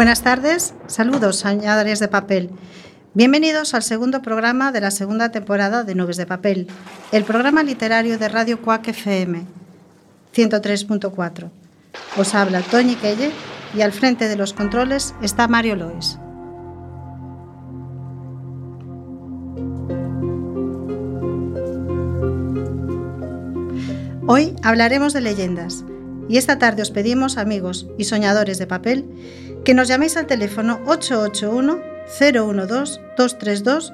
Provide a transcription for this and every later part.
Buenas tardes, saludos, soñadores de papel. Bienvenidos al segundo programa de la segunda temporada de Nubes de Papel, el programa literario de Radio Cuac FM 103.4. Os habla Toñi Quelle y al frente de los controles está Mario Lois. Hoy hablaremos de leyendas y esta tarde os pedimos, amigos y soñadores de papel, que nos llaméis al teléfono 881-012-232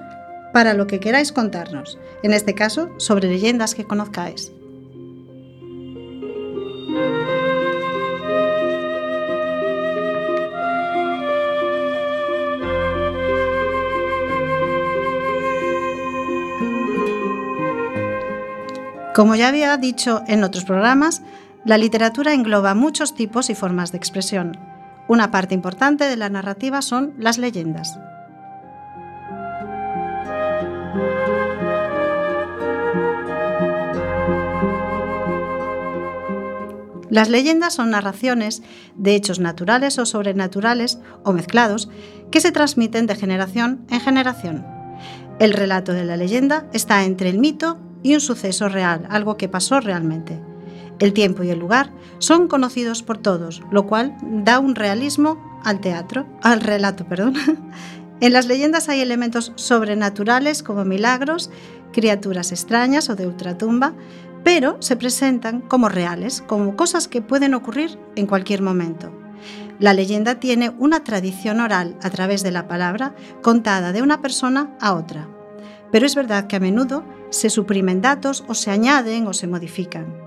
para lo que queráis contarnos, en este caso sobre leyendas que conozcáis. Como ya había dicho en otros programas, la literatura engloba muchos tipos y formas de expresión. Una parte importante de la narrativa son las leyendas. Las leyendas son narraciones de hechos naturales o sobrenaturales o mezclados que se transmiten de generación en generación. El relato de la leyenda está entre el mito y un suceso real, algo que pasó realmente. El tiempo y el lugar son conocidos por todos, lo cual da un realismo al teatro, al relato, perdón. En las leyendas hay elementos sobrenaturales como milagros, criaturas extrañas o de ultratumba, pero se presentan como reales, como cosas que pueden ocurrir en cualquier momento. La leyenda tiene una tradición oral a través de la palabra contada de una persona a otra. Pero es verdad que a menudo se suprimen datos o se añaden o se modifican.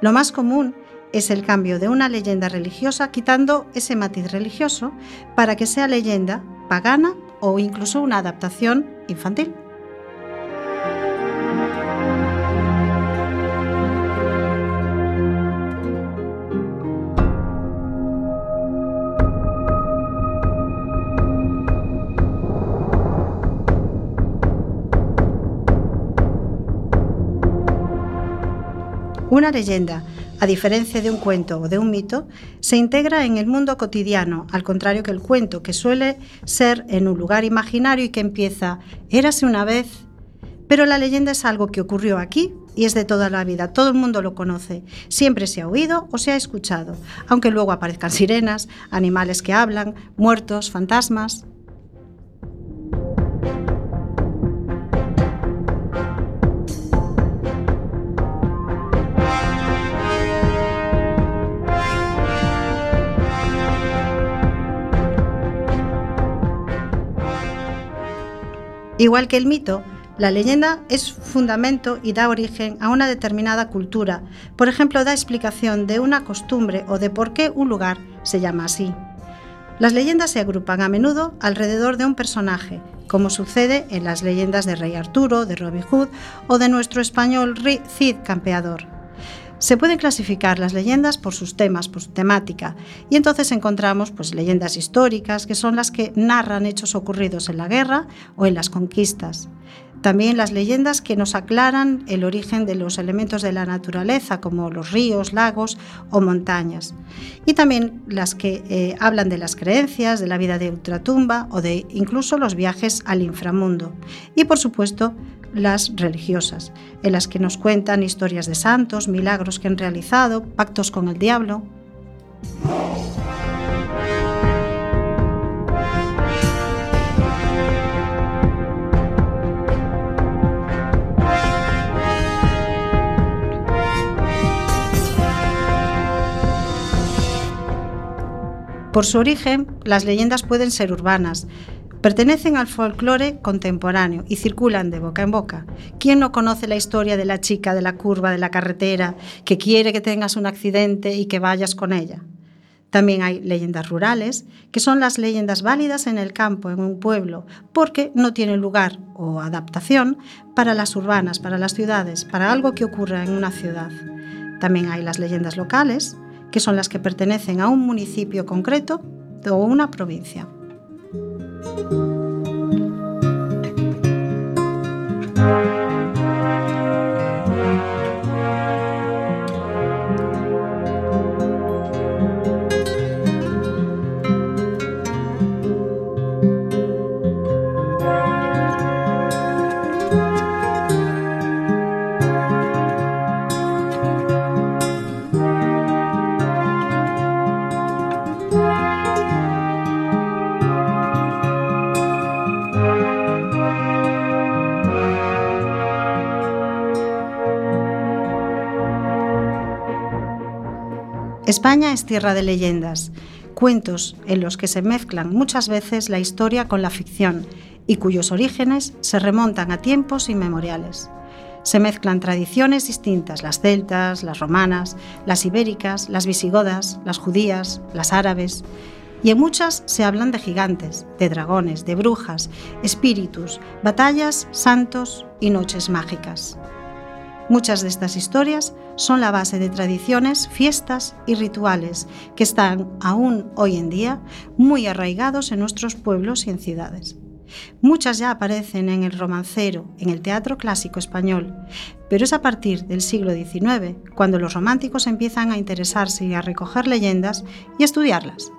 Lo más común es el cambio de una leyenda religiosa quitando ese matiz religioso para que sea leyenda pagana o incluso una adaptación infantil. Una leyenda, a diferencia de un cuento o de un mito, se integra en el mundo cotidiano, al contrario que el cuento, que suele ser en un lugar imaginario y que empieza, érase una vez. Pero la leyenda es algo que ocurrió aquí y es de toda la vida, todo el mundo lo conoce, siempre se ha oído o se ha escuchado, aunque luego aparezcan sirenas, animales que hablan, muertos, fantasmas. Igual que el mito, la leyenda es fundamento y da origen a una determinada cultura. Por ejemplo, da explicación de una costumbre o de por qué un lugar se llama así. Las leyendas se agrupan a menudo alrededor de un personaje, como sucede en las leyendas de Rey Arturo, de Robin Hood o de nuestro español Cid Campeador. Se pueden clasificar las leyendas por sus temas, por su temática, y entonces encontramos pues, leyendas históricas, que son las que narran hechos ocurridos en la guerra o en las conquistas. También las leyendas que nos aclaran el origen de los elementos de la naturaleza, como los ríos, lagos o montañas. Y también las que eh, hablan de las creencias, de la vida de ultratumba o de incluso los viajes al inframundo. Y por supuesto, las religiosas, en las que nos cuentan historias de santos, milagros que han realizado, pactos con el diablo. Por su origen, las leyendas pueden ser urbanas, Pertenecen al folclore contemporáneo y circulan de boca en boca. ¿Quién no conoce la historia de la chica de la curva de la carretera que quiere que tengas un accidente y que vayas con ella? También hay leyendas rurales, que son las leyendas válidas en el campo, en un pueblo, porque no tienen lugar o adaptación para las urbanas, para las ciudades, para algo que ocurra en una ciudad. También hay las leyendas locales, que son las que pertenecen a un municipio concreto o una provincia. thank you. España es tierra de leyendas, cuentos en los que se mezclan muchas veces la historia con la ficción y cuyos orígenes se remontan a tiempos inmemoriales. Se mezclan tradiciones distintas, las celtas, las romanas, las ibéricas, las visigodas, las judías, las árabes, y en muchas se hablan de gigantes, de dragones, de brujas, espíritus, batallas, santos y noches mágicas. Muchas de estas historias son la base de tradiciones, fiestas y rituales que están aún hoy en día muy arraigados en nuestros pueblos y en ciudades. Muchas ya aparecen en el romancero, en el teatro clásico español, pero es a partir del siglo XIX cuando los románticos empiezan a interesarse y a recoger leyendas y estudiarlas.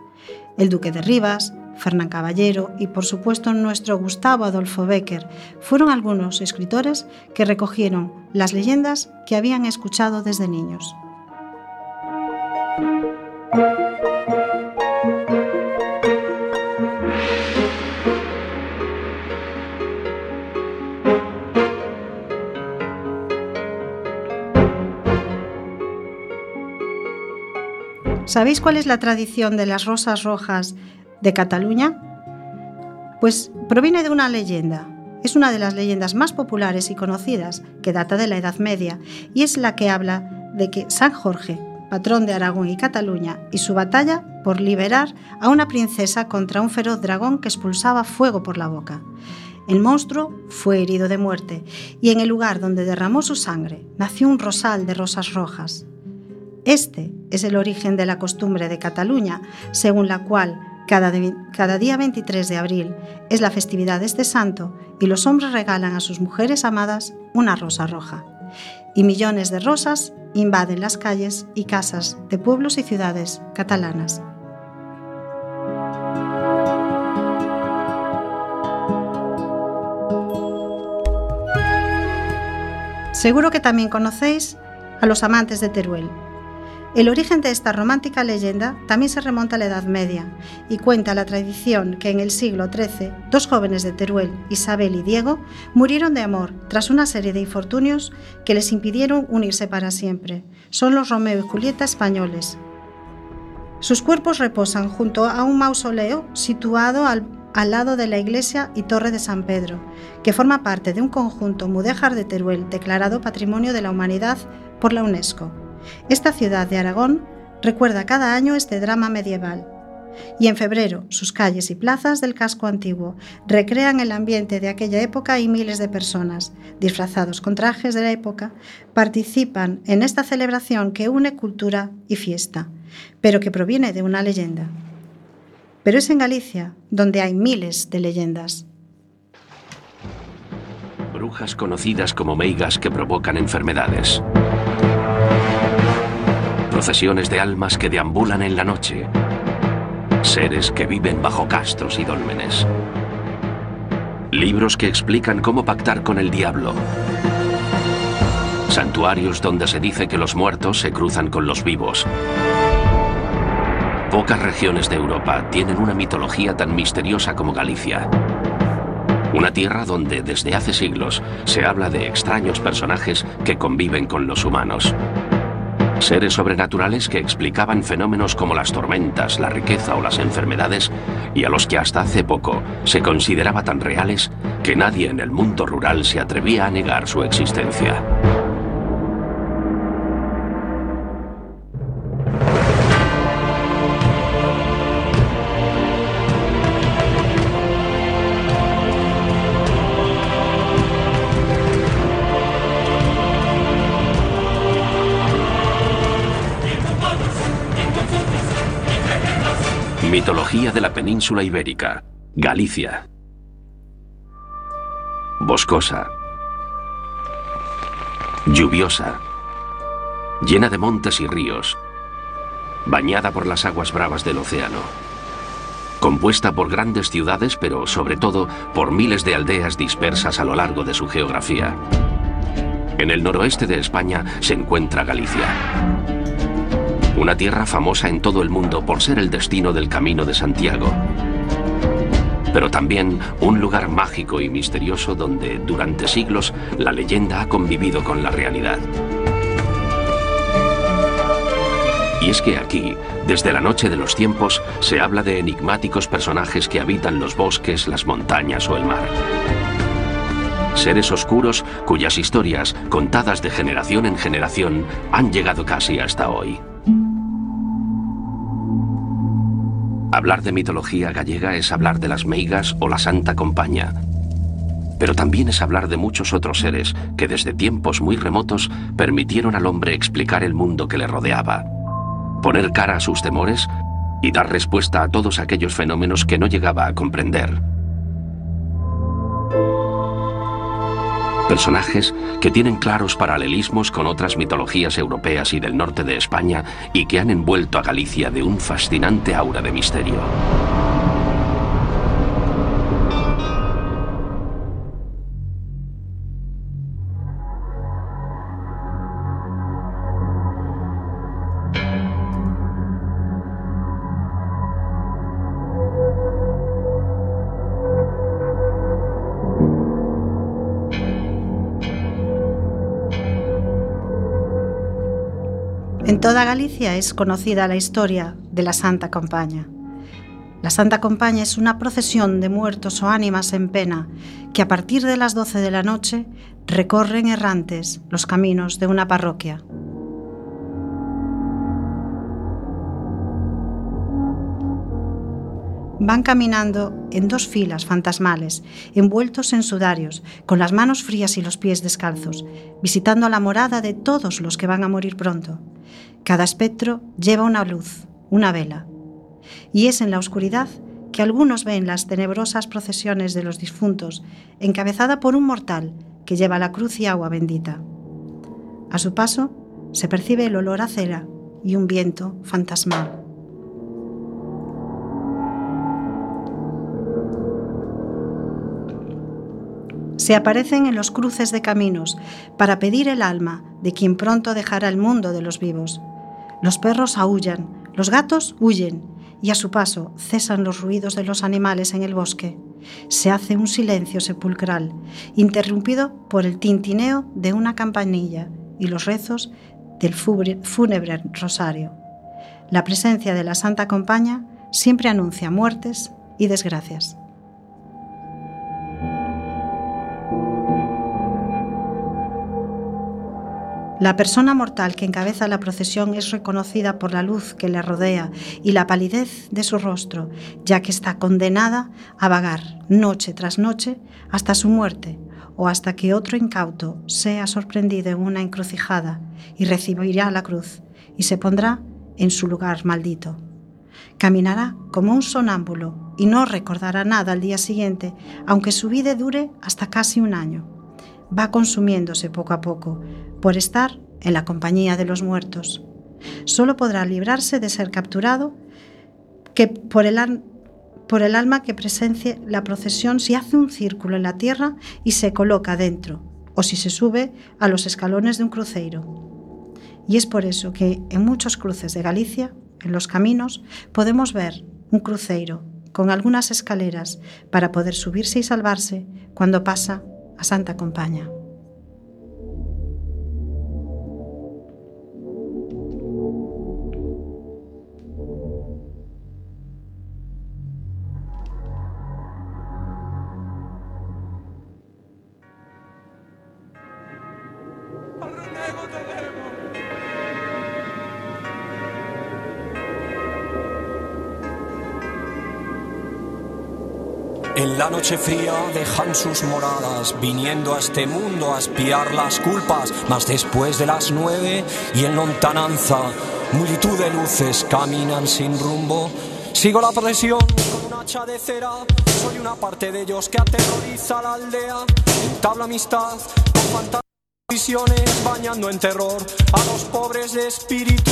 El duque de Rivas, Fernán Caballero y por supuesto nuestro Gustavo Adolfo Becker fueron algunos escritores que recogieron las leyendas que habían escuchado desde niños. ¿Sabéis cuál es la tradición de las rosas rojas de Cataluña? Pues proviene de una leyenda. Es una de las leyendas más populares y conocidas, que data de la Edad Media, y es la que habla de que San Jorge, patrón de Aragón y Cataluña, y su batalla por liberar a una princesa contra un feroz dragón que expulsaba fuego por la boca. El monstruo fue herido de muerte, y en el lugar donde derramó su sangre nació un rosal de rosas rojas, este es el origen de la costumbre de Cataluña, según la cual cada, día 23 de abril es la festividad de este santo y los hombres regalan a sus mujeres amadas una rosa roja. Y millones de rosas invaden las calles y casas de pueblos y ciudades catalanas. Seguro que también conocéis a los amantes de Teruel, el origen de esta romántica leyenda también se remonta a la Edad Media y cuenta la tradición que en el siglo XIII dos jóvenes de Teruel, Isabel y Diego, murieron de amor tras una serie de infortunios que les impidieron unirse para siempre. Son los Romeo y Julieta españoles. Sus cuerpos reposan junto a un mausoleo situado al, al lado de la iglesia y torre de San Pedro, que forma parte de un conjunto mudéjar de Teruel declarado Patrimonio de la Humanidad por la UNESCO. Esta ciudad de Aragón recuerda cada año este drama medieval. Y en febrero, sus calles y plazas del casco antiguo recrean el ambiente de aquella época y miles de personas, disfrazados con trajes de la época, participan en esta celebración que une cultura y fiesta, pero que proviene de una leyenda. Pero es en Galicia donde hay miles de leyendas. Brujas conocidas como meigas que provocan enfermedades procesiones de almas que deambulan en la noche, seres que viven bajo castros y dólmenes, libros que explican cómo pactar con el diablo, santuarios donde se dice que los muertos se cruzan con los vivos. Pocas regiones de Europa tienen una mitología tan misteriosa como Galicia. Una tierra donde desde hace siglos se habla de extraños personajes que conviven con los humanos. Seres sobrenaturales que explicaban fenómenos como las tormentas, la riqueza o las enfermedades y a los que hasta hace poco se consideraba tan reales que nadie en el mundo rural se atrevía a negar su existencia. Mitología de la península ibérica. Galicia. Boscosa. Lluviosa. Llena de montes y ríos. Bañada por las aguas bravas del océano. Compuesta por grandes ciudades, pero sobre todo por miles de aldeas dispersas a lo largo de su geografía. En el noroeste de España se encuentra Galicia una tierra famosa en todo el mundo por ser el destino del Camino de Santiago. Pero también un lugar mágico y misterioso donde durante siglos la leyenda ha convivido con la realidad. Y es que aquí, desde la noche de los tiempos, se habla de enigmáticos personajes que habitan los bosques, las montañas o el mar. Seres oscuros cuyas historias, contadas de generación en generación, han llegado casi hasta hoy. Hablar de mitología gallega es hablar de las meigas o la Santa Compaña, pero también es hablar de muchos otros seres que desde tiempos muy remotos permitieron al hombre explicar el mundo que le rodeaba, poner cara a sus temores y dar respuesta a todos aquellos fenómenos que no llegaba a comprender. Personajes que tienen claros paralelismos con otras mitologías europeas y del norte de España y que han envuelto a Galicia de un fascinante aura de misterio. Toda Galicia es conocida la historia de la Santa Compaña. La Santa Compaña es una procesión de muertos o ánimas en pena que a partir de las 12 de la noche recorren errantes los caminos de una parroquia. Van caminando en dos filas fantasmales, envueltos en sudarios, con las manos frías y los pies descalzos, visitando la morada de todos los que van a morir pronto. Cada espectro lleva una luz, una vela. Y es en la oscuridad que algunos ven las tenebrosas procesiones de los difuntos, encabezada por un mortal que lleva la cruz y agua bendita. A su paso se percibe el olor a cera y un viento fantasmal. se aparecen en los cruces de caminos para pedir el alma de quien pronto dejará el mundo de los vivos. Los perros aullan, los gatos huyen y a su paso cesan los ruidos de los animales en el bosque. Se hace un silencio sepulcral, interrumpido por el tintineo de una campanilla y los rezos del fúnebre rosario. La presencia de la Santa Compaña siempre anuncia muertes y desgracias. La persona mortal que encabeza la procesión es reconocida por la luz que le rodea y la palidez de su rostro, ya que está condenada a vagar noche tras noche hasta su muerte o hasta que otro incauto sea sorprendido en una encrucijada y recibirá la cruz y se pondrá en su lugar maldito. Caminará como un sonámbulo y no recordará nada al día siguiente, aunque su vida dure hasta casi un año va consumiéndose poco a poco por estar en la compañía de los muertos. Solo podrá librarse de ser capturado que por el, por el alma que presencie la procesión si hace un círculo en la tierra y se coloca dentro, o si se sube a los escalones de un cruceiro. Y es por eso que en muchos cruces de Galicia, en los caminos, podemos ver un cruceiro con algunas escaleras para poder subirse y salvarse cuando pasa a Santa Compaña. En la noche fría dejan sus moradas, viniendo a este mundo a espiar las culpas, mas después de las nueve y en lontananza, multitud de luces caminan sin rumbo. Sigo la procesión con un hacha de cera, soy una parte de ellos que aterroriza la aldea, entabla amistad con fantasmas bañando en terror a los pobres de espíritu.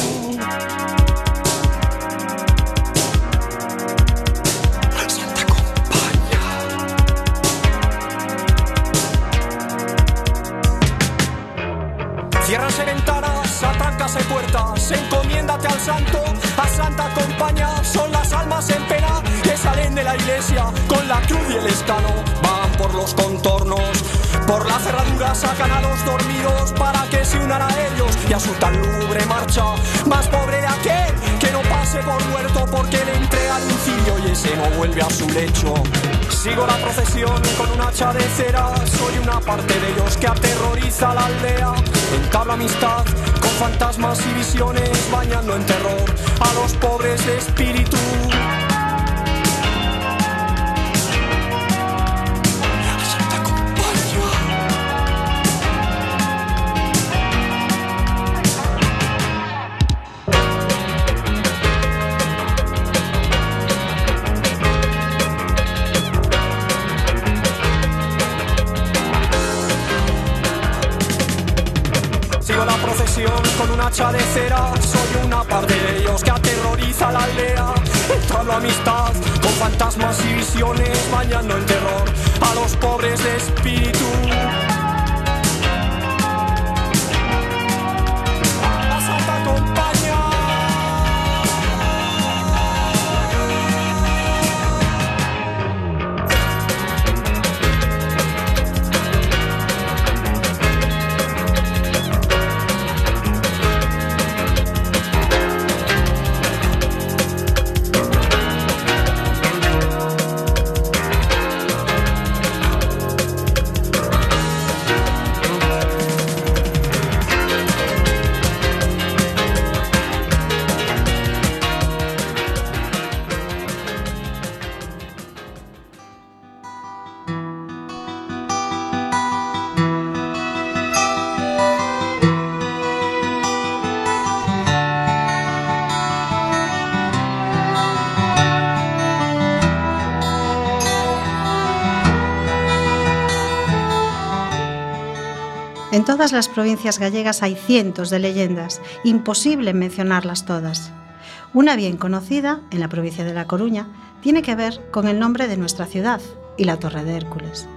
Ciérrase ventanas, atráncase puertas, encomiéndate al santo, a santa compañía. Son las almas en pena que salen de la iglesia con la cruz y el escano. Van por los contornos, por la cerradura sacan a los dormidos para que se unan a ellos y a su tan lubre marcha, más pobre de aquel pase por muerto porque le entré al incidio y ese no vuelve a su lecho. Sigo la procesión con un hacha de cera, soy una parte de ellos que aterroriza la aldea. Entablo amistad con fantasmas y visiones, bañando en terror a los pobres de espíritu. Con un hacha. Soy una parte de ellos que aterroriza la aldea. Entrando amistad con fantasmas y visiones, bañando en terror a los pobres de espíritu. Todas las provincias gallegas hay cientos de leyendas, imposible mencionarlas todas. Una bien conocida, en la provincia de La Coruña, tiene que ver con el nombre de nuestra ciudad y la Torre de Hércules.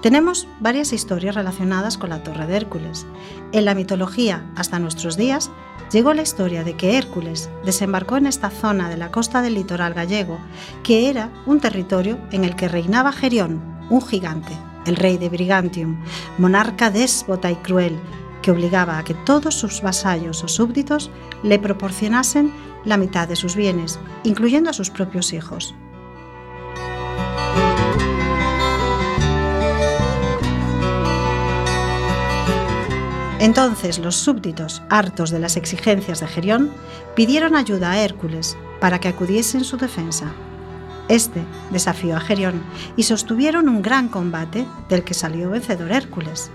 Tenemos varias historias relacionadas con la Torre de Hércules. En la mitología, hasta nuestros días, llegó la historia de que Hércules desembarcó en esta zona de la costa del litoral gallego, que era un territorio en el que reinaba Gerión, un gigante, el rey de Brigantium, monarca déspota y cruel, que obligaba a que todos sus vasallos o súbditos le proporcionasen la mitad de sus bienes, incluyendo a sus propios hijos. Entonces los súbditos, hartos de las exigencias de Gerión, pidieron ayuda a Hércules para que acudiese en su defensa. Este desafió a Gerión y sostuvieron un gran combate del que salió vencedor Hércules.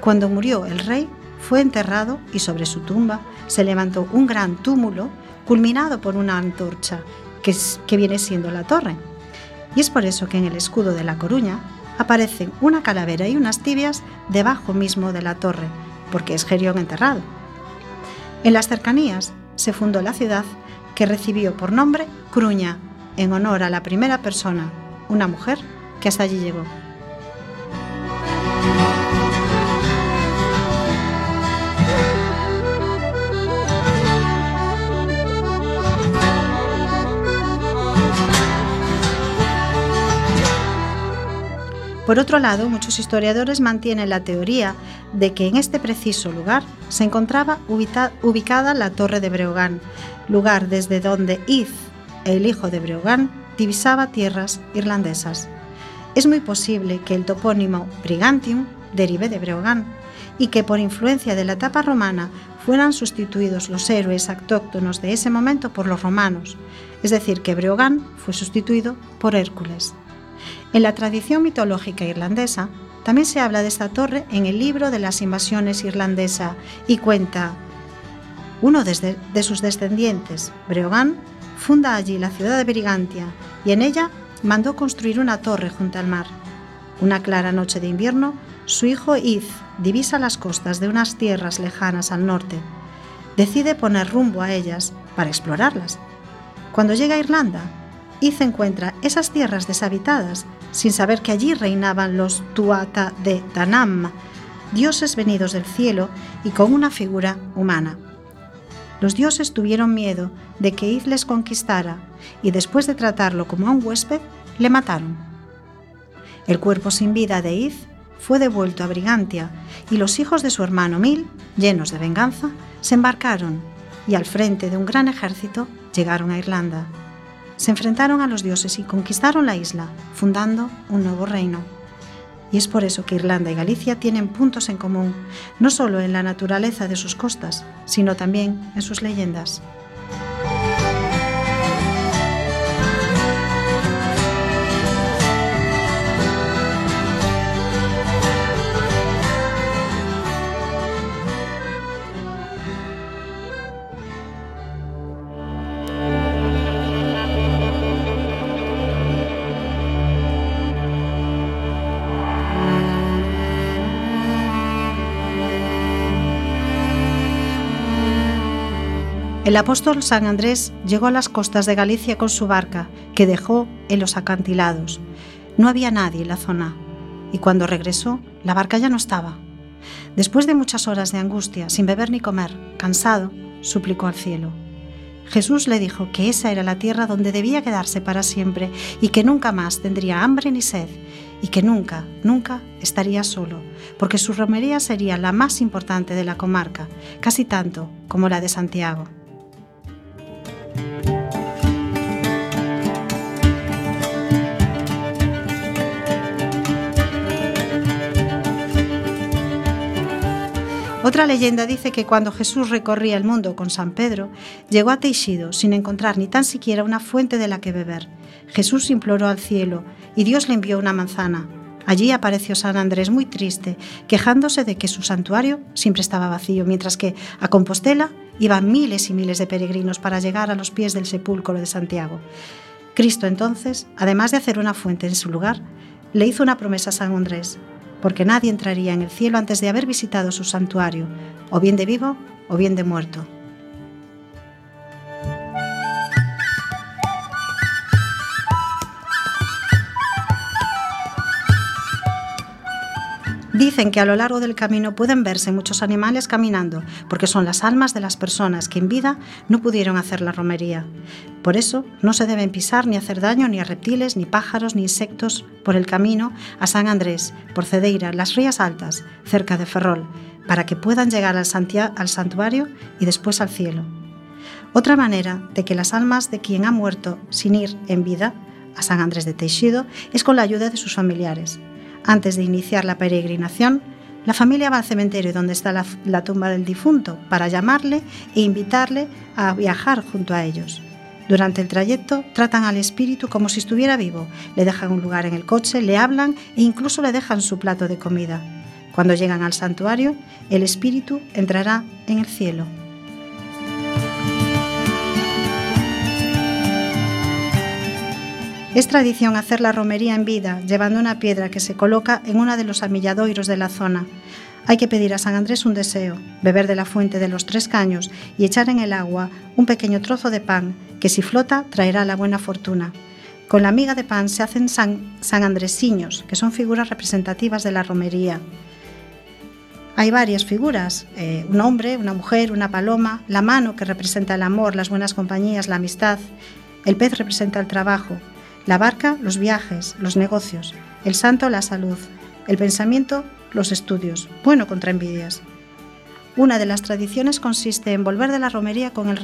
Cuando murió el rey, fue enterrado y sobre su tumba se levantó un gran túmulo culminado por una antorcha que, que viene siendo la torre. Y es por eso que en el escudo de La Coruña aparecen una calavera y unas tibias debajo mismo de la torre, porque es Gerión enterrado. En las cercanías se fundó la ciudad que recibió por nombre Cruña, en honor a la primera persona, una mujer, que hasta allí llegó. Por otro lado, muchos historiadores mantienen la teoría de que en este preciso lugar se encontraba ubicada la Torre de Breogán, lugar desde donde Iz, el hijo de Breogán, divisaba tierras irlandesas. Es muy posible que el topónimo Brigantium derive de Breogán y que por influencia de la etapa romana fueran sustituidos los héroes autóctonos de ese momento por los romanos, es decir, que Breogán fue sustituido por Hércules. En la tradición mitológica irlandesa también se habla de esta torre en el libro de las invasiones irlandesa y cuenta uno de sus descendientes, Breogán, funda allí la ciudad de Brigantia y en ella mandó construir una torre junto al mar. Una clara noche de invierno, su hijo Iz divisa las costas de unas tierras lejanas al norte. Decide poner rumbo a ellas para explorarlas. Cuando llega a Irlanda, Iz encuentra esas tierras deshabitadas sin saber que allí reinaban los Tuata de Tanam, dioses venidos del cielo y con una figura humana. Los dioses tuvieron miedo de que Iz les conquistara y después de tratarlo como a un huésped, le mataron. El cuerpo sin vida de Iz fue devuelto a Brigantia y los hijos de su hermano Mil, llenos de venganza, se embarcaron y al frente de un gran ejército llegaron a Irlanda. Se enfrentaron a los dioses y conquistaron la isla, fundando un nuevo reino. Y es por eso que Irlanda y Galicia tienen puntos en común, no solo en la naturaleza de sus costas, sino también en sus leyendas. El apóstol San Andrés llegó a las costas de Galicia con su barca, que dejó en los acantilados. No había nadie en la zona, y cuando regresó, la barca ya no estaba. Después de muchas horas de angustia, sin beber ni comer, cansado, suplicó al cielo. Jesús le dijo que esa era la tierra donde debía quedarse para siempre y que nunca más tendría hambre ni sed y que nunca, nunca estaría solo, porque su romería sería la más importante de la comarca, casi tanto como la de Santiago. Otra leyenda dice que cuando Jesús recorría el mundo con San Pedro, llegó a Teixido sin encontrar ni tan siquiera una fuente de la que beber. Jesús imploró al cielo y Dios le envió una manzana. Allí apareció San Andrés muy triste, quejándose de que su santuario siempre estaba vacío, mientras que a Compostela iban miles y miles de peregrinos para llegar a los pies del sepulcro de Santiago. Cristo entonces, además de hacer una fuente en su lugar, le hizo una promesa a San Andrés, porque nadie entraría en el cielo antes de haber visitado su santuario, o bien de vivo o bien de muerto. Dicen que a lo largo del camino pueden verse muchos animales caminando, porque son las almas de las personas que en vida no pudieron hacer la romería. Por eso no se deben pisar ni hacer daño ni a reptiles, ni pájaros, ni insectos por el camino a San Andrés, por Cedeira, las Rías Altas, cerca de Ferrol, para que puedan llegar al, santuario y después al cielo. Otra manera de que las almas de quien ha muerto sin ir en vida a San Andrés de Teixido es con la ayuda de sus familiares. Antes de iniciar la peregrinación, la familia va al cementerio donde está la, tumba del difunto para llamarle e invitarle a viajar junto a ellos. Durante el trayecto tratan al espíritu como si estuviera vivo, le dejan un lugar en el coche, le hablan e incluso le dejan su plato de comida. Cuando llegan al santuario, el espíritu entrará en el cielo. Es tradición hacer la romería en vida, llevando una piedra que se coloca en uno de los amilladoiros de la zona. Hay que pedir a San Andrés un deseo, beber de la fuente de los tres caños y echar en el agua un pequeño trozo de pan, que si flota traerá la buena fortuna. Con la miga de pan se hacen san, san que son figuras representativas de la romería. Hay varias figuras, eh, un hombre, una mujer, una paloma, la mano que representa el amor, las buenas compañías, la amistad, el pez representa el trabajo, la barca, los viajes, los negocios. El santo, la salud. El pensamiento, los estudios. Bueno contra envidias. Una de las tradiciones consiste en volver de la romería con el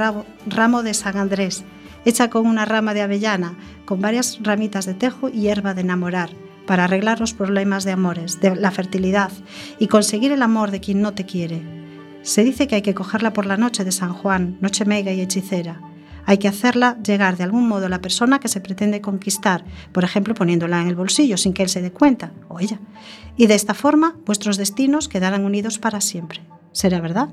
ramo de San Andrés, hecha con una rama de avellana, con varias ramitas de tejo y hierba de enamorar, para arreglar los problemas de amores, de la fertilidad y conseguir el amor de quien no te quiere. Se dice que hay que cogerla por la noche de San Juan, noche mega y hechicera. Hay que hacerla llegar de algún modo a la persona que se pretende conquistar, por ejemplo poniéndola en el bolsillo sin que él se dé cuenta, o ella. Y de esta forma vuestros destinos quedarán unidos para siempre. ¿Será verdad?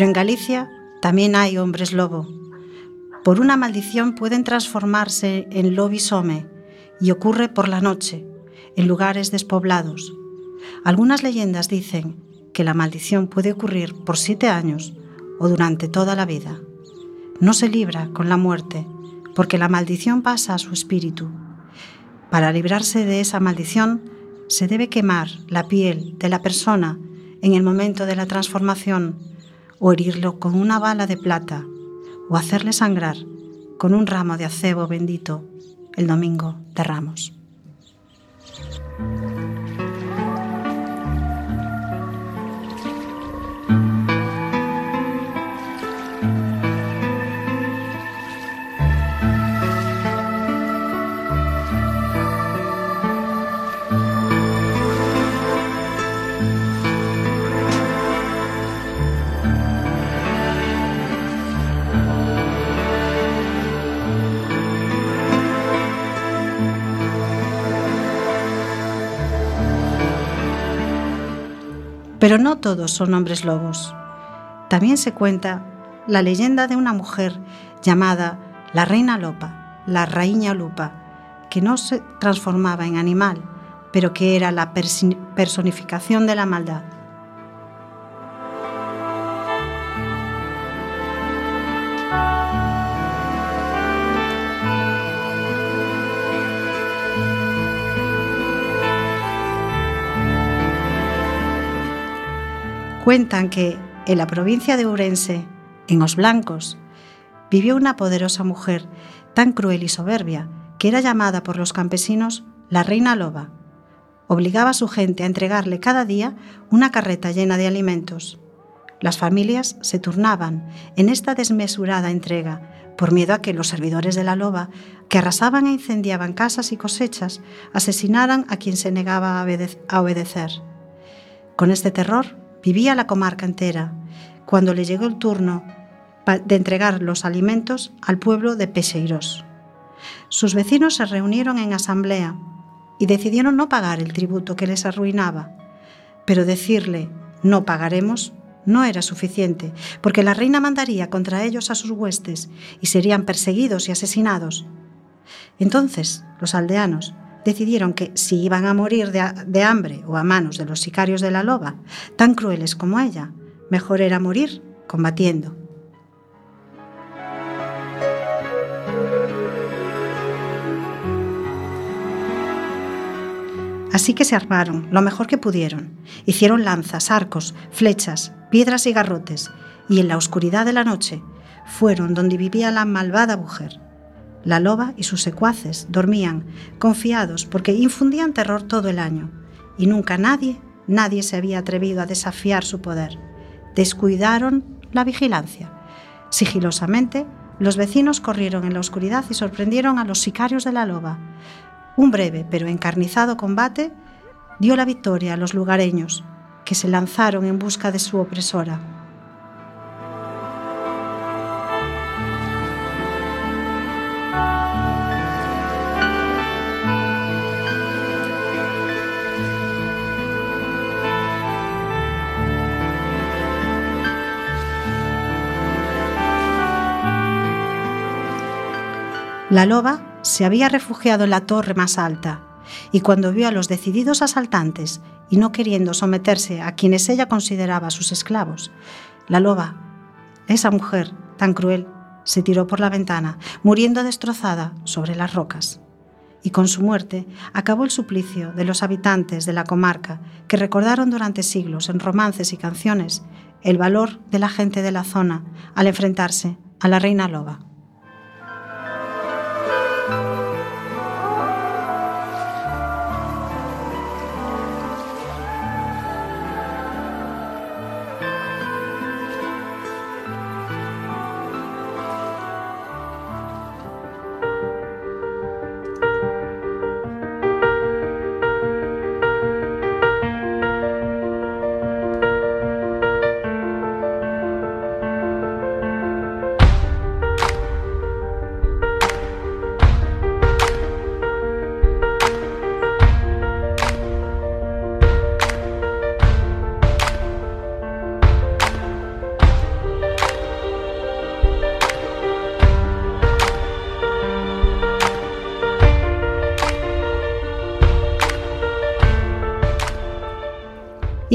Pero en Galicia también hay hombres lobo. Por una maldición pueden transformarse en lobisome y ocurre por la noche, en lugares despoblados. Algunas leyendas dicen que la maldición puede ocurrir por siete años o durante toda la vida. No se libra con la muerte, porque la maldición pasa a su espíritu. Para librarse de esa maldición, se debe quemar la piel de la persona en el momento de la transformación o herirlo con una bala de plata o hacerle sangrar con un ramo de acebo bendito el domingo de Ramos. Pero no todos son hombres lobos. También se cuenta la leyenda de una mujer llamada la reina lopa, la reina lupa, que no se transformaba en animal, pero que era la personificación de la maldad. Cuentan que en la provincia de Urense, en Os Blancos, vivió una poderosa mujer tan cruel y soberbia que era llamada por los campesinos la reina loba. Obligaba a su gente a entregarle cada día una carreta llena de alimentos. Las familias se turnaban en esta desmesurada entrega por miedo a que los servidores de la loba, que arrasaban e incendiaban casas y cosechas, asesinaran a quien se negaba a obedecer. Con este terror, Vivía la comarca entera, cuando le llegó el turno de entregar los alimentos al pueblo de Peseiros. Sus vecinos se reunieron en asamblea y decidieron no pagar el tributo que les arruinaba, pero decirle no pagaremos no era suficiente, porque la reina mandaría contra ellos a sus huestes y serían perseguidos y asesinados. Entonces los aldeanos decidieron que si iban a morir de, hambre o a manos de los sicarios de la loba, tan crueles como ella, mejor era morir combatiendo. Así que se armaron lo mejor que pudieron. Hicieron lanzas, arcos, flechas, piedras y garrotes, y en la oscuridad de la noche fueron donde vivía la malvada mujer. La loba y sus secuaces dormían, confiados, porque infundían terror todo el año, y nunca nadie, nadie se había atrevido a desafiar su poder. Descuidaron la vigilancia. Sigilosamente, los vecinos corrieron en la oscuridad y sorprendieron a los sicarios de la loba. Un breve pero encarnizado combate dio la victoria a los lugareños, que se lanzaron en busca de su opresora. La loba se había refugiado en la torre más alta y cuando vio a los decididos asaltantes y no queriendo someterse a quienes ella consideraba sus esclavos, la loba, esa mujer tan cruel, se tiró por la ventana, muriendo destrozada sobre las rocas. Y con su muerte acabó el suplicio de los habitantes de la comarca que recordaron durante siglos en romances y canciones el valor de la gente de la zona al enfrentarse a la reina loba.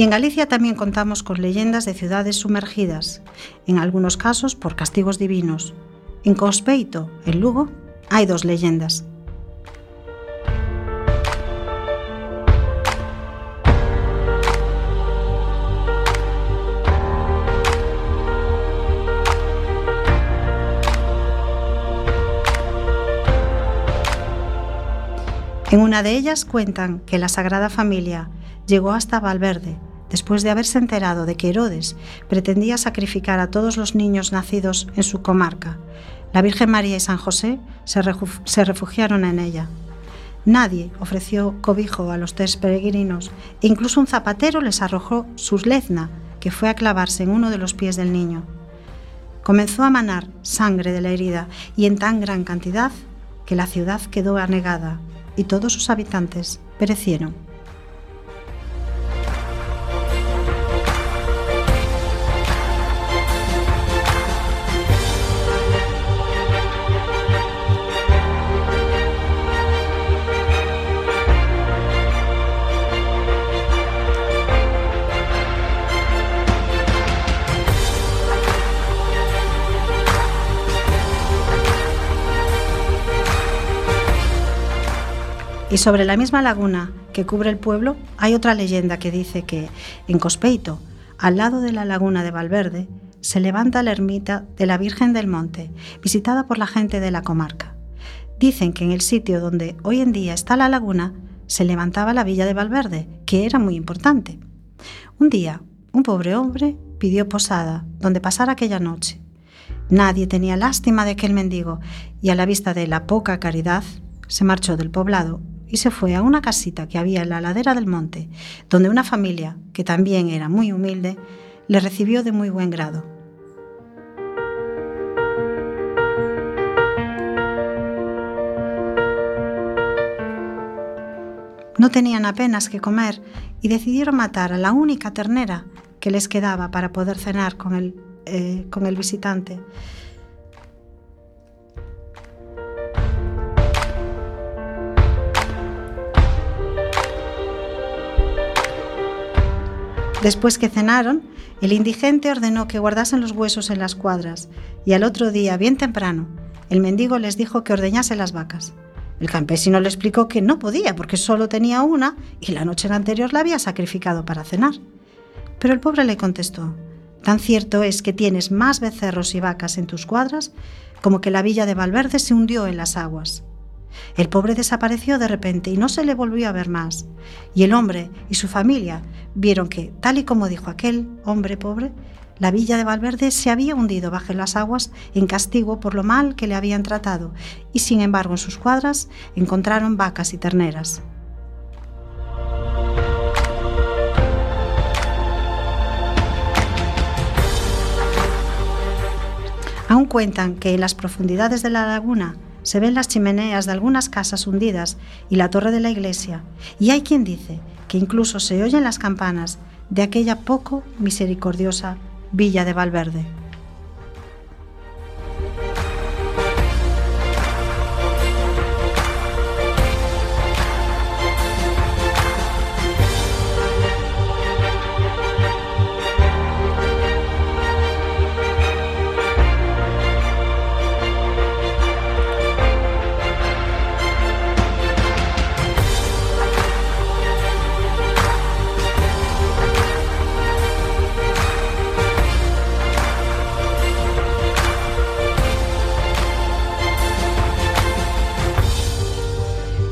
En Galicia también contamos con leyendas de ciudades sumergidas, en algunos casos por castigos divinos. En Cospeito, en Lugo, hay dos leyendas. En una de ellas cuentan que la Sagrada Familia llegó hasta Valverde después de haberse enterado de que Herodes pretendía sacrificar a todos los niños nacidos en su comarca. La Virgen María y San José se, refugiaron en ella. Nadie ofreció cobijo a los tres peregrinos e incluso un zapatero les arrojó su lezna, que fue a clavarse en uno de los pies del niño. Comenzó a manar sangre de la herida y en tan gran cantidad que la ciudad quedó anegada y todos sus habitantes perecieron. Y sobre la misma laguna que cubre el pueblo hay otra leyenda que dice que en Cospeito, al lado de la laguna de Valverde, se levanta la ermita de la Virgen del Monte, visitada por la gente de la comarca. Dicen que en el sitio donde hoy en día está la laguna se levantaba la villa de Valverde, que era muy importante. Un día, un pobre hombre pidió posada donde pasar aquella noche. Nadie tenía lástima de aquel mendigo y a la vista de la poca caridad se marchó del poblado y se fue a una casita que había en la ladera del monte, donde una familia, que también era muy humilde, le recibió de muy buen grado. No tenían apenas que comer y decidieron matar a la única ternera que les quedaba para poder cenar con el, eh, con el visitante. Después que cenaron, el indigente ordenó que guardasen los huesos en las cuadras y al otro día, bien temprano, el mendigo les dijo que ordeñase las vacas. El campesino le explicó que no podía porque solo tenía una y la noche anterior la había sacrificado para cenar. Pero el pobre le contestó, tan cierto es que tienes más becerros y vacas en tus cuadras como que la villa de Valverde se hundió en las aguas. El pobre desapareció de repente y no se le volvió a ver más. Y el hombre y su familia vieron que, tal y como dijo aquel hombre pobre, la villa de Valverde se había hundido bajo las aguas en castigo por lo mal que le habían tratado, y sin embargo en sus cuadras encontraron vacas y terneras. Aún cuentan que en las profundidades de la laguna se ven las chimeneas de algunas casas hundidas y la torre de la iglesia, y hay quien dice que incluso se oyen las campanas de aquella poco misericordiosa villa de Valverde.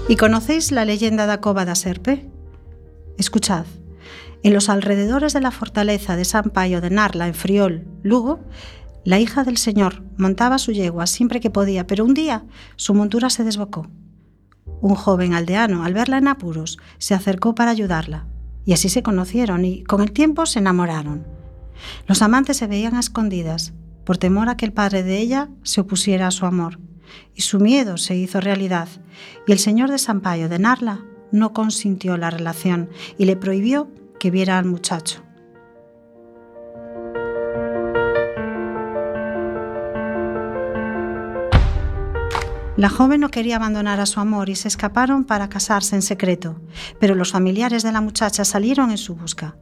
¿Y conocéis la leyenda de Cova da Serpe? Escuchad. En los alrededores de la fortaleza de San Payo de Narla, en Friol, Lugo, la hija del señor montaba su yegua siempre que podía, pero un día su montura se desbocó. Un joven aldeano, al verla en apuros, se acercó para ayudarla, y así se conocieron y con el tiempo se enamoraron. Los amantes se veían a escondidas, por temor a que el padre de ella se opusiera a su amor y su miedo se hizo realidad, y el señor de Sampaio de Narla no consintió la relación y le prohibió que viera al muchacho. La joven no quería abandonar a su amor y se escaparon para casarse en secreto, pero los familiares de la muchacha salieron en su busca.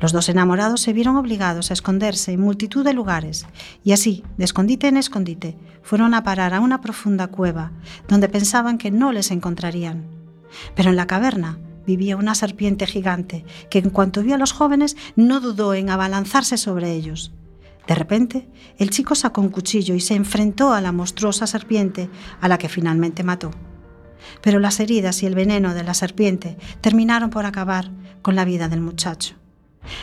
Los dos enamorados se vieron obligados a esconderse en multitud de lugares y así, de escondite en escondite, fueron a parar a una profunda cueva donde pensaban que no les encontrarían. Pero en la caverna vivía una serpiente gigante que en cuanto vio a los jóvenes no dudó en abalanzarse sobre ellos. De repente, el chico sacó un cuchillo y se enfrentó a la monstruosa serpiente, a la que finalmente mató. Pero las heridas y el veneno de la serpiente terminaron por acabar con la vida del muchacho.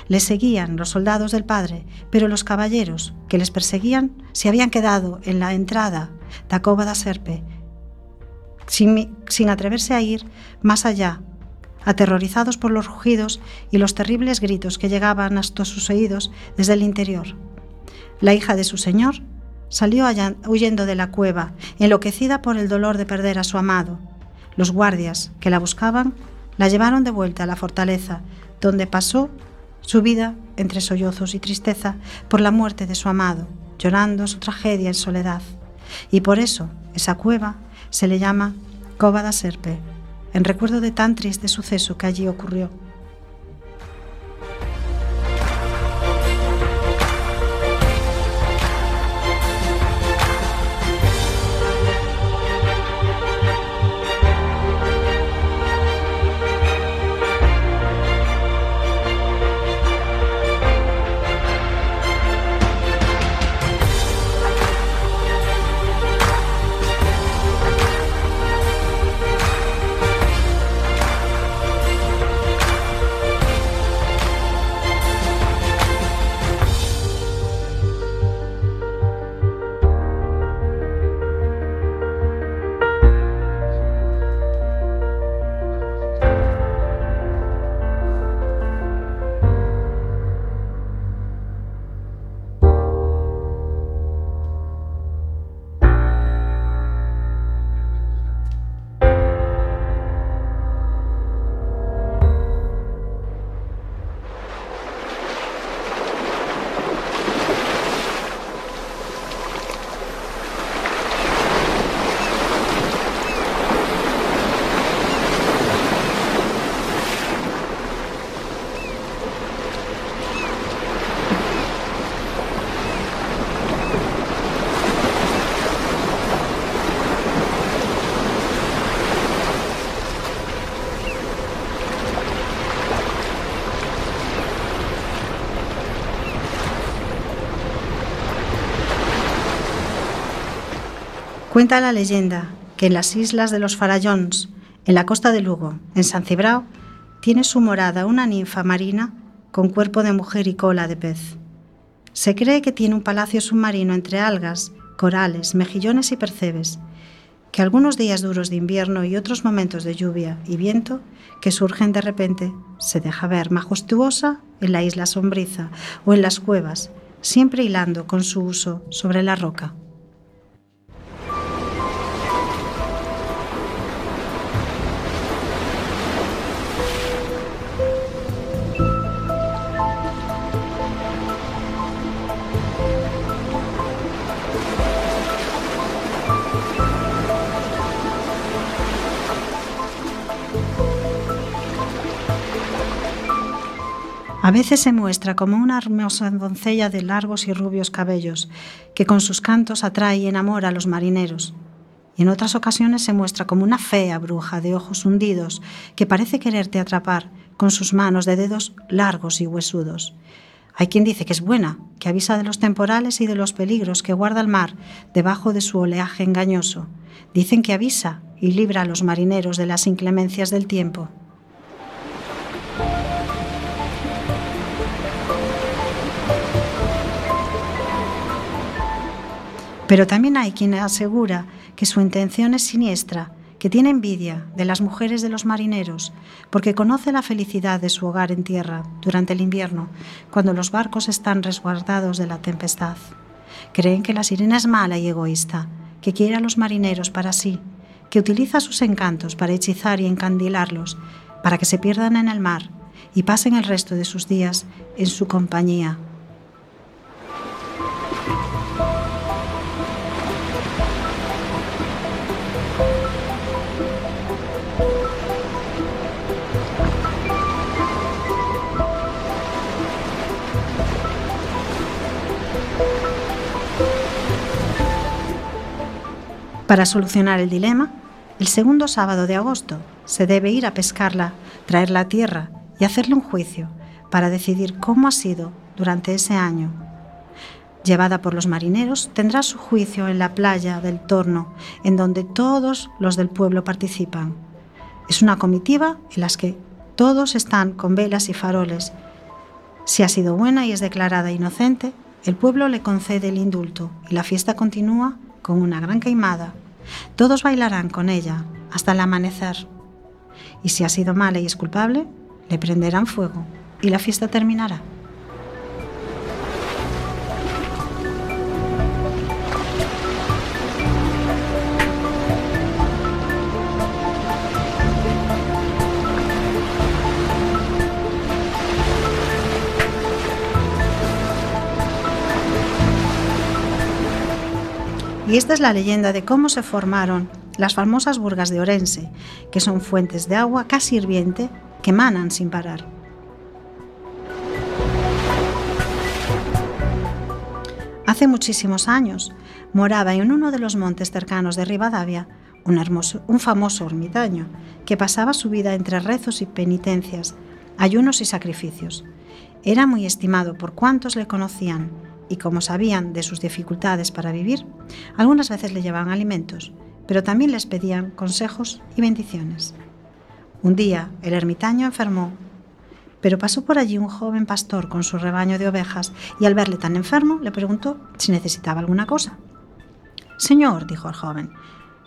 Le seguían los soldados del padre, pero los caballeros que les perseguían se habían quedado en la entrada de Cova da Serpe, sin, sin atreverse a ir más allá, aterrorizados por los rugidos y los terribles gritos que llegaban hasta sus oídos desde el interior. La hija de su señor salió huyendo de la cueva, enloquecida por el dolor de perder a su amado. Los guardias que la buscaban la llevaron de vuelta a la fortaleza, donde pasó su vida entre sollozos y tristeza por la muerte de su amado, llorando su tragedia en soledad. Y por eso esa cueva se le llama Cova da Serpe, en recuerdo de tan triste suceso que allí ocurrió. Cuenta la leyenda que en las islas de los Farallones, en la costa de Lugo, en San Cibrao, tiene su morada una ninfa marina con cuerpo de mujer y cola de pez. Se cree que tiene un palacio submarino entre algas, corales, mejillones y percebes, que algunos días duros de invierno y otros momentos de lluvia y viento que surgen de repente se deja ver majestuosa en la isla sombriza o en las cuevas, siempre hilando con su uso sobre la roca. A veces se muestra como una hermosa doncella de largos y rubios cabellos, que con sus cantos atrae y enamora a los marineros. Y en otras ocasiones se muestra como una fea bruja de ojos hundidos, que parece quererte atrapar con sus manos de dedos largos y huesudos. Hay quien dice que es buena, que avisa de los temporales y de los peligros que guarda el mar debajo de su oleaje engañoso. Dicen que avisa y libra a los marineros de las inclemencias del tiempo. Pero también hay quien asegura que su intención es siniestra, que tiene envidia de las mujeres de los marineros, porque conoce la felicidad de su hogar en tierra durante el invierno, cuando los barcos están resguardados de la tempestad. Creen que la sirena es mala y egoísta, que quiere a los marineros para sí, que utiliza sus encantos para hechizar y encandilarlos, para que se pierdan en el mar y pasen el resto de sus días en su compañía Para solucionar el dilema, el segundo sábado de agosto se debe ir a pescarla, traerla a tierra y hacerle un juicio para decidir cómo ha sido durante ese año. Llevada por los marineros, tendrá su juicio en la playa del Torno, en donde todos los del pueblo participan. Es una comitiva en la que todos están con velas y faroles. Si ha sido buena y es declarada inocente, el pueblo le concede el indulto y la fiesta continúa con una gran queimada. Todos bailarán con ella hasta el amanecer. Y si ha sido mala y es culpable, le prenderán fuego y la fiesta terminará. Y esta es la leyenda de cómo se formaron las famosas burgas de Orense, que son fuentes de agua casi hirviente que manan sin parar. Hace muchísimos años moraba en uno de los montes cercanos de Rivadavia un, un famoso ermitaño que pasaba su vida entre rezos y penitencias, ayunos y sacrificios. Era muy estimado por cuantos le conocían y como sabían de sus dificultades para vivir, algunas veces le llevaban alimentos, pero también les pedían consejos y bendiciones. Un día el ermitaño enfermó, pero pasó por allí un joven pastor con su rebaño de ovejas y al verle tan enfermo le preguntó si necesitaba alguna cosa. Señor, dijo el joven,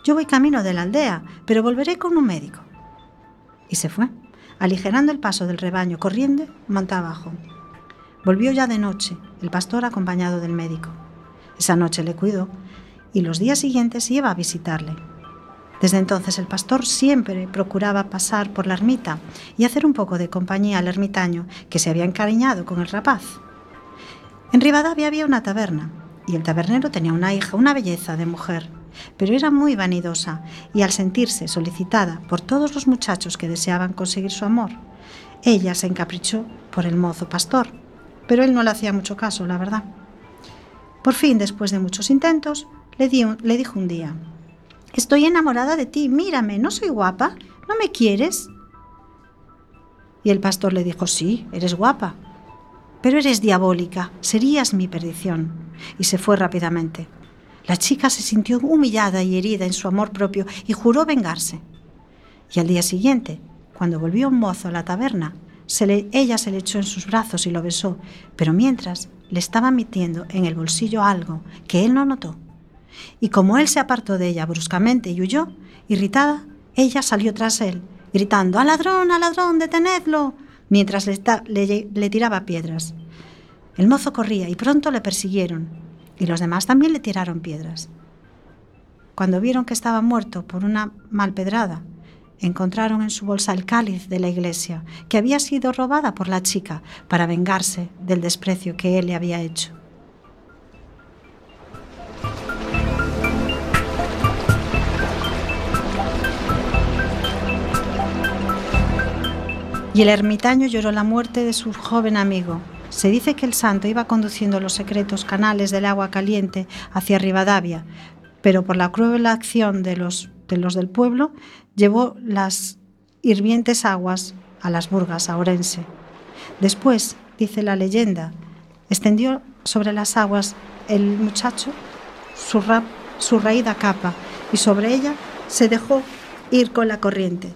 yo voy camino de la aldea, pero volveré con un médico. Y se fue, aligerando el paso del rebaño, corriendo monta abajo. Volvió ya de noche, el pastor acompañado del médico. Esa noche le cuidó y los días siguientes iba a visitarle. Desde entonces el pastor siempre procuraba pasar por la ermita y hacer un poco de compañía al ermitaño que se había encariñado con el rapaz. En Rivadavia había una taberna y el tabernero tenía una hija, una belleza de mujer, pero era muy vanidosa y al sentirse solicitada por todos los muchachos que deseaban conseguir su amor, ella se encaprichó por el mozo pastor pero él no le hacía mucho caso, la verdad. Por fin, después de muchos intentos, le, dijo un día, Estoy enamorada de ti, mírame, ¿no soy guapa? ¿No me quieres? Y el pastor le dijo, sí, eres guapa, pero eres diabólica, serías mi perdición. Y se fue rápidamente. La chica se sintió humillada y herida en su amor propio y juró vengarse. Y al día siguiente, cuando volvió un mozo a la taberna, ella se le echó en sus brazos y lo besó, pero mientras le estaba metiendo en el bolsillo algo que él no notó. Y como él se apartó de ella bruscamente y huyó, irritada, ella salió tras él, gritando ¡Al ladrón, al ladrón, detenedlo! mientras le, le tiraba piedras. El mozo corría y pronto le persiguieron, y los demás también le tiraron piedras. Cuando vieron que estaba muerto por una mal pedrada, encontraron en su bolsa el cáliz de la iglesia, que había sido robada por la chica para vengarse del desprecio que él le había hecho. Y el ermitaño lloró la muerte de su joven amigo. Se dice que el santo iba conduciendo los secretos canales del agua caliente hacia Rivadavia, pero por la cruel acción de los, de los del pueblo llevó las hirvientes aguas a las burgas, a Orense. Después, dice la leyenda, extendió sobre las aguas el muchacho su, su raída capa y sobre ella se dejó ir con la corriente.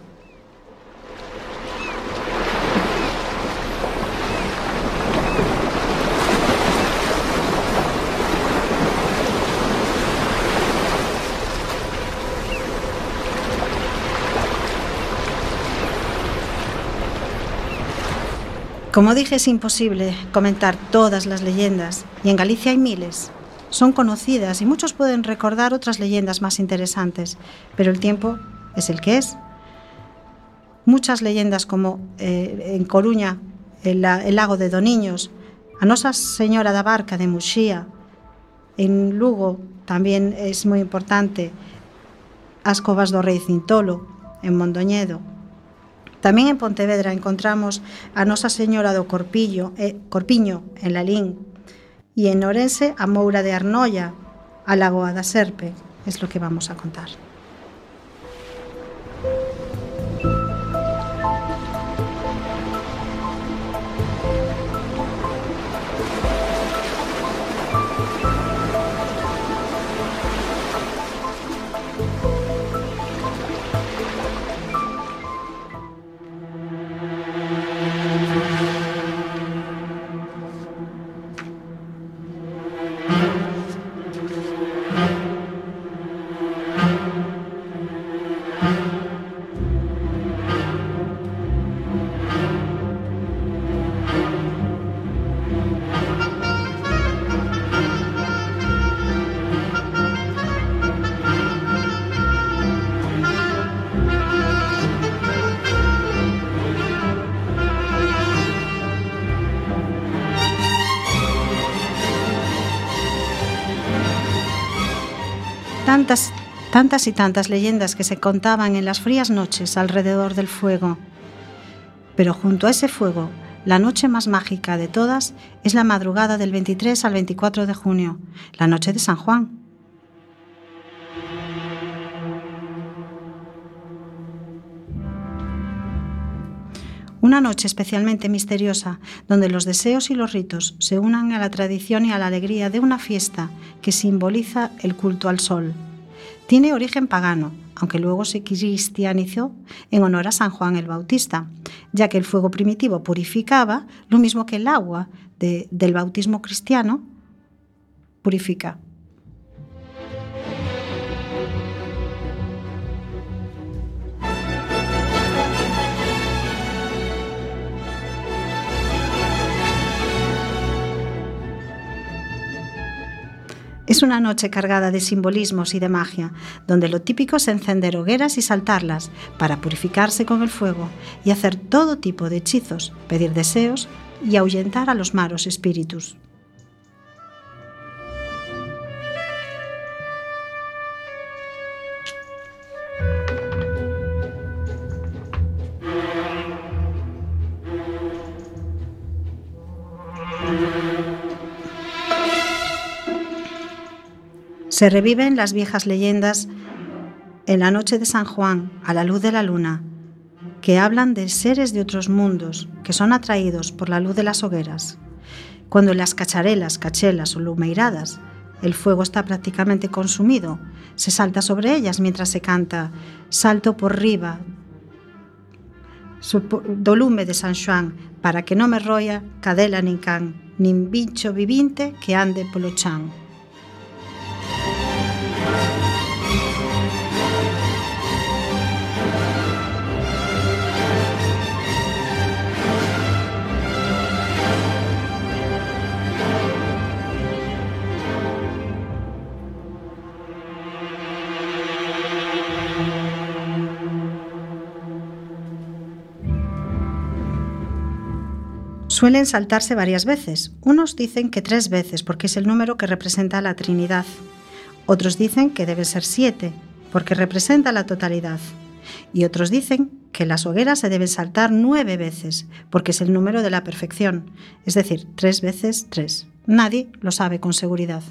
Como dije, es imposible comentar todas las leyendas, y en Galicia hay miles. Son conocidas y muchos pueden recordar otras leyendas más interesantes, pero el tiempo es el que es. Muchas leyendas como eh, en Coruña, el, lago de Doniños, a Nosa Señora da Barca de Muxía, en Lugo también es muy importante, as covas do Rei Cintolo, en Mondoñedo, Tamén en Pontevedra encontramos a Nosa Señora do Corpillo, eh, Corpiño, en Lalín, e en Orense a Moura de Arnoia, a Lagoa da Serpe, es lo que vamos a contar. Tantas, y tantas leyendas que se contaban en las frías noches alrededor del fuego. Pero junto a ese fuego, la noche más mágica de todas es la madrugada del 23 al 24 de junio, la noche de San Juan. Una noche especialmente misteriosa, donde los deseos y los ritos se unan a la tradición y a la alegría de una fiesta que simboliza el culto al sol. Tiene origen pagano, aunque luego se cristianizó en honor a San Juan el Bautista, ya que el fuego primitivo purificaba lo mismo que el agua del bautismo cristiano purifica. Es una noche cargada de simbolismos y de magia, donde lo típico es encender hogueras y saltarlas para purificarse con el fuego y hacer todo tipo de hechizos, pedir deseos y ahuyentar a los malos espíritus. Se reviven las viejas leyendas en la noche de San Juan, a la luz de la luna, que hablan de seres de otros mundos que son atraídos por la luz de las hogueras. Cuando en las cacharelas, cachelas o lumeiradas el fuego está prácticamente consumido, se salta sobre ellas mientras se canta Salto por riba do lume de San Juan para que no me roya cadela nin can, nin bicho vivinte que ande polo chan. Suelen saltarse varias veces. Unos dicen que tres veces porque es el número que representa la Trinidad. Otros dicen que deben ser siete porque representa la totalidad. Y otros dicen que las hogueras se deben saltar nueve veces porque es el número de la perfección, es decir, tres veces tres. Nadie lo sabe con seguridad.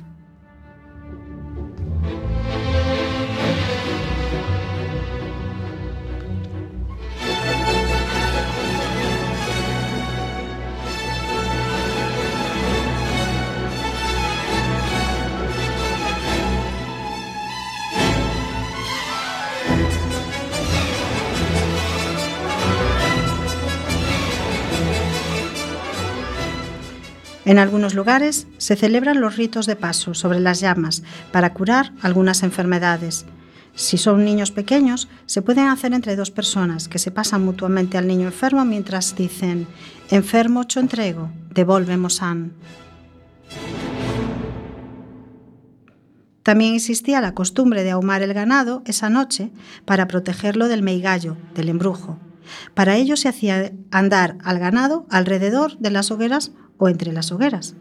En algunos lugares se celebran los ritos de paso sobre las llamas para curar algunas enfermedades. Si son niños pequeños, se pueden hacer entre dos personas que se pasan mutuamente al niño enfermo mientras dicen, enfermo cho entrego, devolvemos an. También existía la costumbre de ahumar el ganado esa noche para protegerlo del meigallo, del embrujo. Para ello se hacía andar al ganado alrededor de las hogueras o entre las hogueras.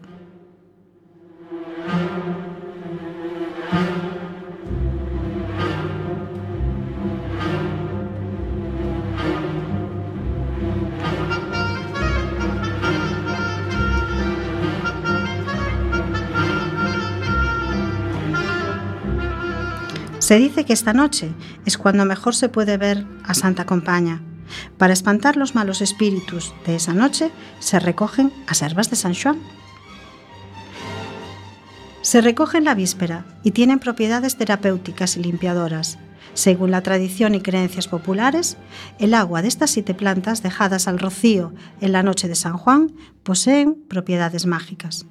Se dice que esta noche es cuando mejor se puede ver a Santa Compaña, para espantar los malos espíritus de esa noche se recogen a servas de San Juan. Se recogen la víspera y tienen propiedades terapéuticas y limpiadoras. Según la tradición y creencias populares, el agua de estas siete plantas dejadas al rocío en la noche de San Juan poseen propiedades mágicas.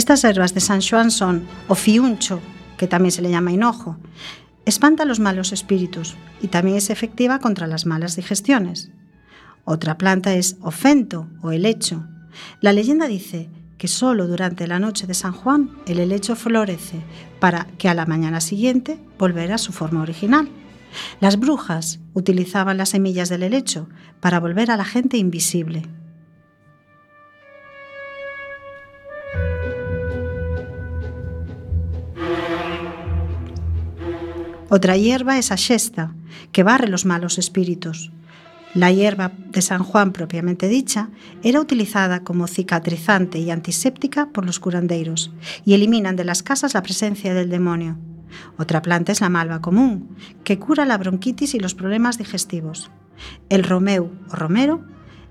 Estas herbas de San Juan son o fiuncho, que también se le llama hinojo, espanta los malos espíritus y también es efectiva contra las malas digestiones. Otra planta es ofento o helecho. La leyenda dice que solo durante la noche de San Juan el helecho florece para que a la mañana siguiente volver a su forma original. Las brujas utilizaban las semillas del helecho para volver a la gente invisible. Otra hierba es ashesta, que barre los malos espíritus. La hierba de San Juan propiamente dicha era utilizada como cicatrizante y antiséptica por los curandeiros y eliminan de las casas la presencia del demonio. Otra planta es la malva común, que cura la bronquitis y los problemas digestivos. El romeu o romero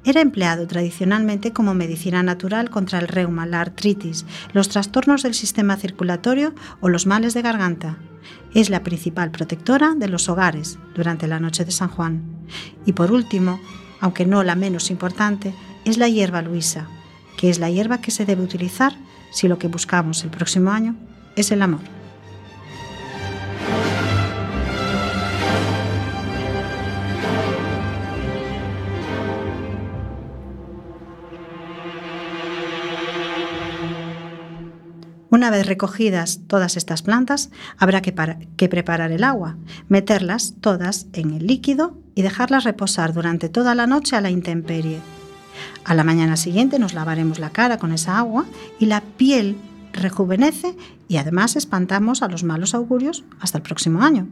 era empleado tradicionalmente como medicina natural contra el reuma, la artritis, los trastornos del sistema circulatorio o los males de garganta. Es la principal protectora de los hogares durante la noche de San Juan. Y por último, aunque no la menos importante, es la hierba luisa, que es la hierba que se debe utilizar si lo que buscamos el próximo año es el amor. Una vez recogidas todas estas plantas, habrá que, preparar el agua, meterlas todas en el líquido y dejarlas reposar durante toda la noche a la intemperie. A la mañana siguiente nos lavaremos la cara con esa agua y la piel rejuvenece y además espantamos a los malos augurios hasta el próximo año.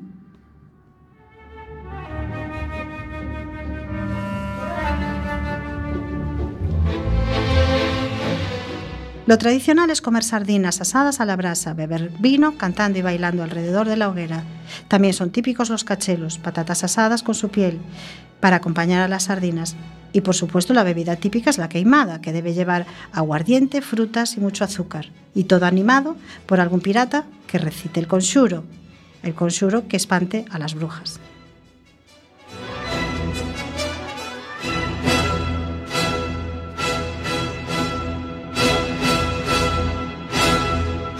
Lo tradicional es comer sardinas asadas a la brasa, beber vino, cantando y bailando alrededor de la hoguera. También son típicos los cachelos, patatas asadas con su piel, para acompañar a las sardinas. Y por supuesto la bebida típica es la queimada, que debe llevar aguardiente, frutas y mucho azúcar. Y todo animado por algún pirata que recite el conjuro, el conjuro que espante a las brujas.